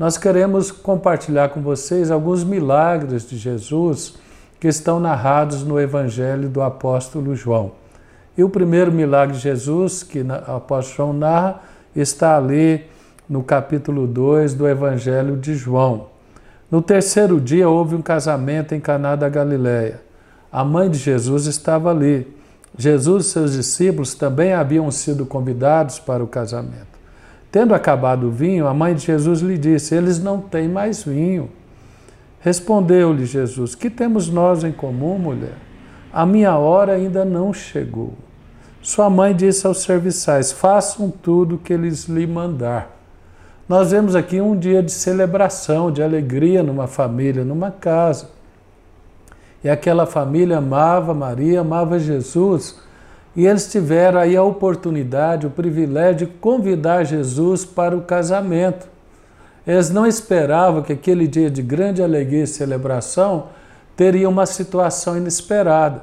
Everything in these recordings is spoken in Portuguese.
nós queremos compartilhar com vocês alguns milagres de Jesus que estão narrados no Evangelho do apóstolo João. E o primeiro milagre de Jesus, que o apóstolo João narra, está ali no capítulo 2 do Evangelho de João. No terceiro dia houve um casamento em Caná da Galileia. A mãe de Jesus estava ali. Jesus e seus discípulos também haviam sido convidados para o casamento. Tendo acabado o vinho, a mãe de Jesus lhe disse: Eles não têm mais vinho. Respondeu-lhe Jesus: Que temos nós em comum, mulher? A minha hora ainda não chegou. Sua mãe disse aos serviçais: Façam tudo o que eles lhe mandar. Nós vemos aqui um dia de celebração, de alegria numa família, numa casa. E aquela família amava Maria, amava Jesus e eles tiveram aí a oportunidade, o privilégio de convidar Jesus para o casamento. Eles não esperavam que aquele dia de grande alegria e celebração teria uma situação inesperada.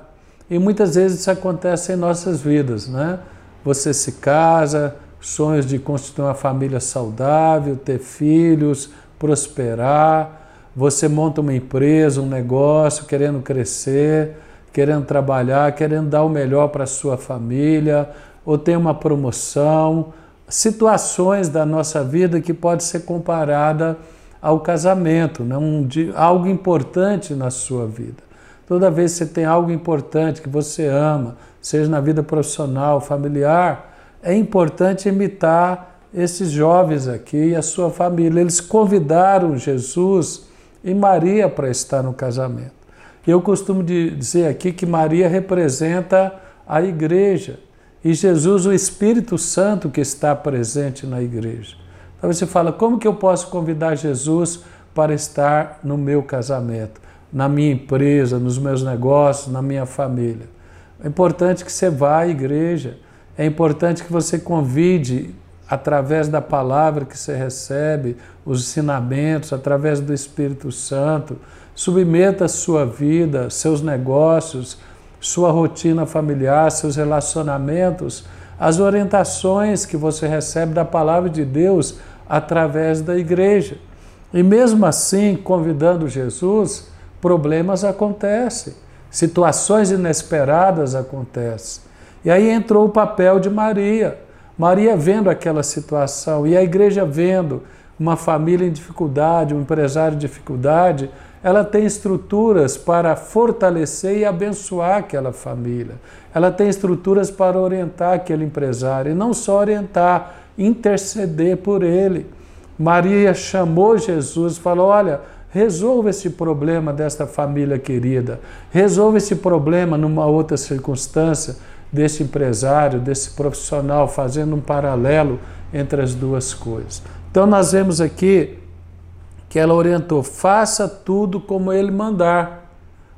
E muitas vezes isso acontece em nossas vidas, né? Você se casa, sonhos de constituir uma família saudável, ter filhos, prosperar, você monta uma empresa, um negócio, querendo crescer, querendo trabalhar, querendo dar o melhor para a sua família, ou tem uma promoção, situações da nossa vida que pode ser comparada ao casamento, né? um, algo importante na sua vida. Toda vez que você tem algo importante que você ama, seja na vida profissional, familiar, é importante imitar esses jovens aqui e a sua família. Eles convidaram Jesus e Maria para estar no casamento. Eu costumo dizer aqui que Maria representa a igreja e Jesus, o Espírito Santo que está presente na igreja. Então você fala: como que eu posso convidar Jesus para estar no meu casamento, na minha empresa, nos meus negócios, na minha família? É importante que você vá à igreja, é importante que você convide através da palavra que você recebe, os ensinamentos, através do Espírito Santo. Submeta sua vida, seus negócios, sua rotina familiar, seus relacionamentos, às orientações que você recebe da palavra de Deus através da igreja. E mesmo assim, convidando Jesus, problemas acontecem, situações inesperadas acontecem. E aí entrou o papel de Maria. Maria vendo aquela situação e a igreja vendo uma família em dificuldade, um empresário em dificuldade, ela tem estruturas para fortalecer e abençoar aquela família. Ela tem estruturas para orientar aquele empresário e não só orientar, interceder por ele. Maria chamou Jesus falou: Olha, resolva esse problema desta família querida, resolva esse problema numa outra circunstância desse empresário, desse profissional, fazendo um paralelo entre as duas coisas. Então, nós vemos aqui que ela orientou: faça tudo como ele mandar.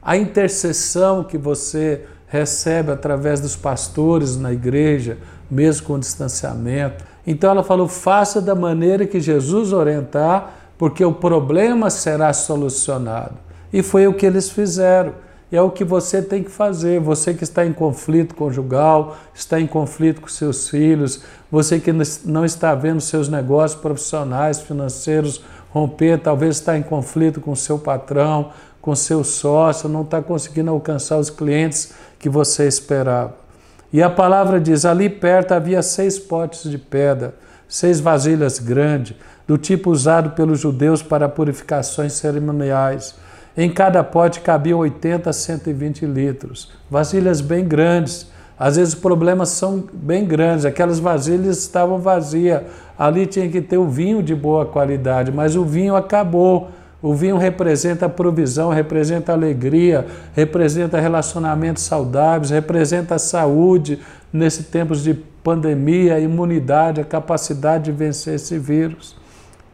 A intercessão que você recebe através dos pastores na igreja, mesmo com distanciamento. Então ela falou: faça da maneira que Jesus orientar, porque o problema será solucionado. E foi o que eles fizeram. E é o que você tem que fazer. Você que está em conflito conjugal, está em conflito com seus filhos, você que não está vendo seus negócios profissionais, financeiros romper, talvez está em conflito com seu patrão, com seu sócio, não está conseguindo alcançar os clientes que você esperava. E a palavra diz: ali perto havia seis potes de pedra, seis vasilhas grandes, do tipo usado pelos judeus para purificações cerimoniais. Em cada pote cabiam 80 a 120 litros, vasilhas bem grandes. Às vezes os problemas são bem grandes, aquelas vasilhas estavam vazias. Ali tinha que ter o vinho de boa qualidade, mas o vinho acabou. O vinho representa a provisão, representa alegria, representa relacionamentos saudáveis, representa a saúde nesse tempos de pandemia, a imunidade, a capacidade de vencer esse vírus.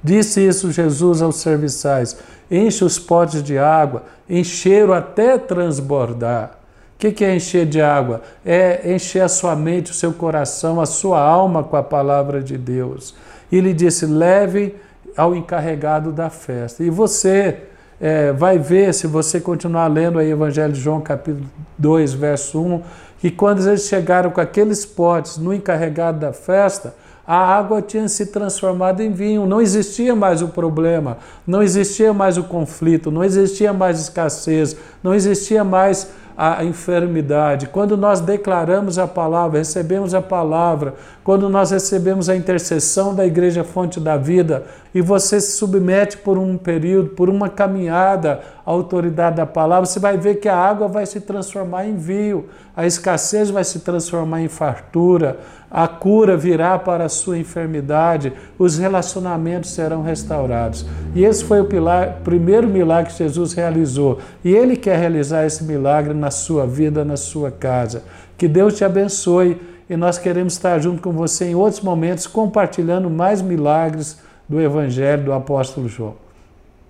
Disse isso Jesus aos serviçais: enche os potes de água, encheram até transbordar. O que é encher de água? É encher a sua mente, o seu coração, a sua alma com a palavra de Deus. E ele disse: leve ao encarregado da festa. E você é, vai ver, se você continuar lendo aí Evangelho de João, capítulo 2, verso 1, que quando eles chegaram com aqueles potes no encarregado da festa, a água tinha se transformado em vinho, não existia mais o problema, não existia mais o conflito, não existia mais escassez, não existia mais a enfermidade. Quando nós declaramos a palavra, recebemos a palavra, quando nós recebemos a intercessão da Igreja Fonte da Vida e você se submete por um período, por uma caminhada à autoridade da palavra, você vai ver que a água vai se transformar em vinho, a escassez vai se transformar em fartura, a cura virá para a sua enfermidade, os relacionamentos serão restaurados. E esse foi o pilar, primeiro milagre que Jesus realizou. E Ele quer realizar esse milagre na sua vida, na sua casa. Que Deus te abençoe e nós queremos estar junto com você em outros momentos, compartilhando mais milagres do Evangelho do Apóstolo João.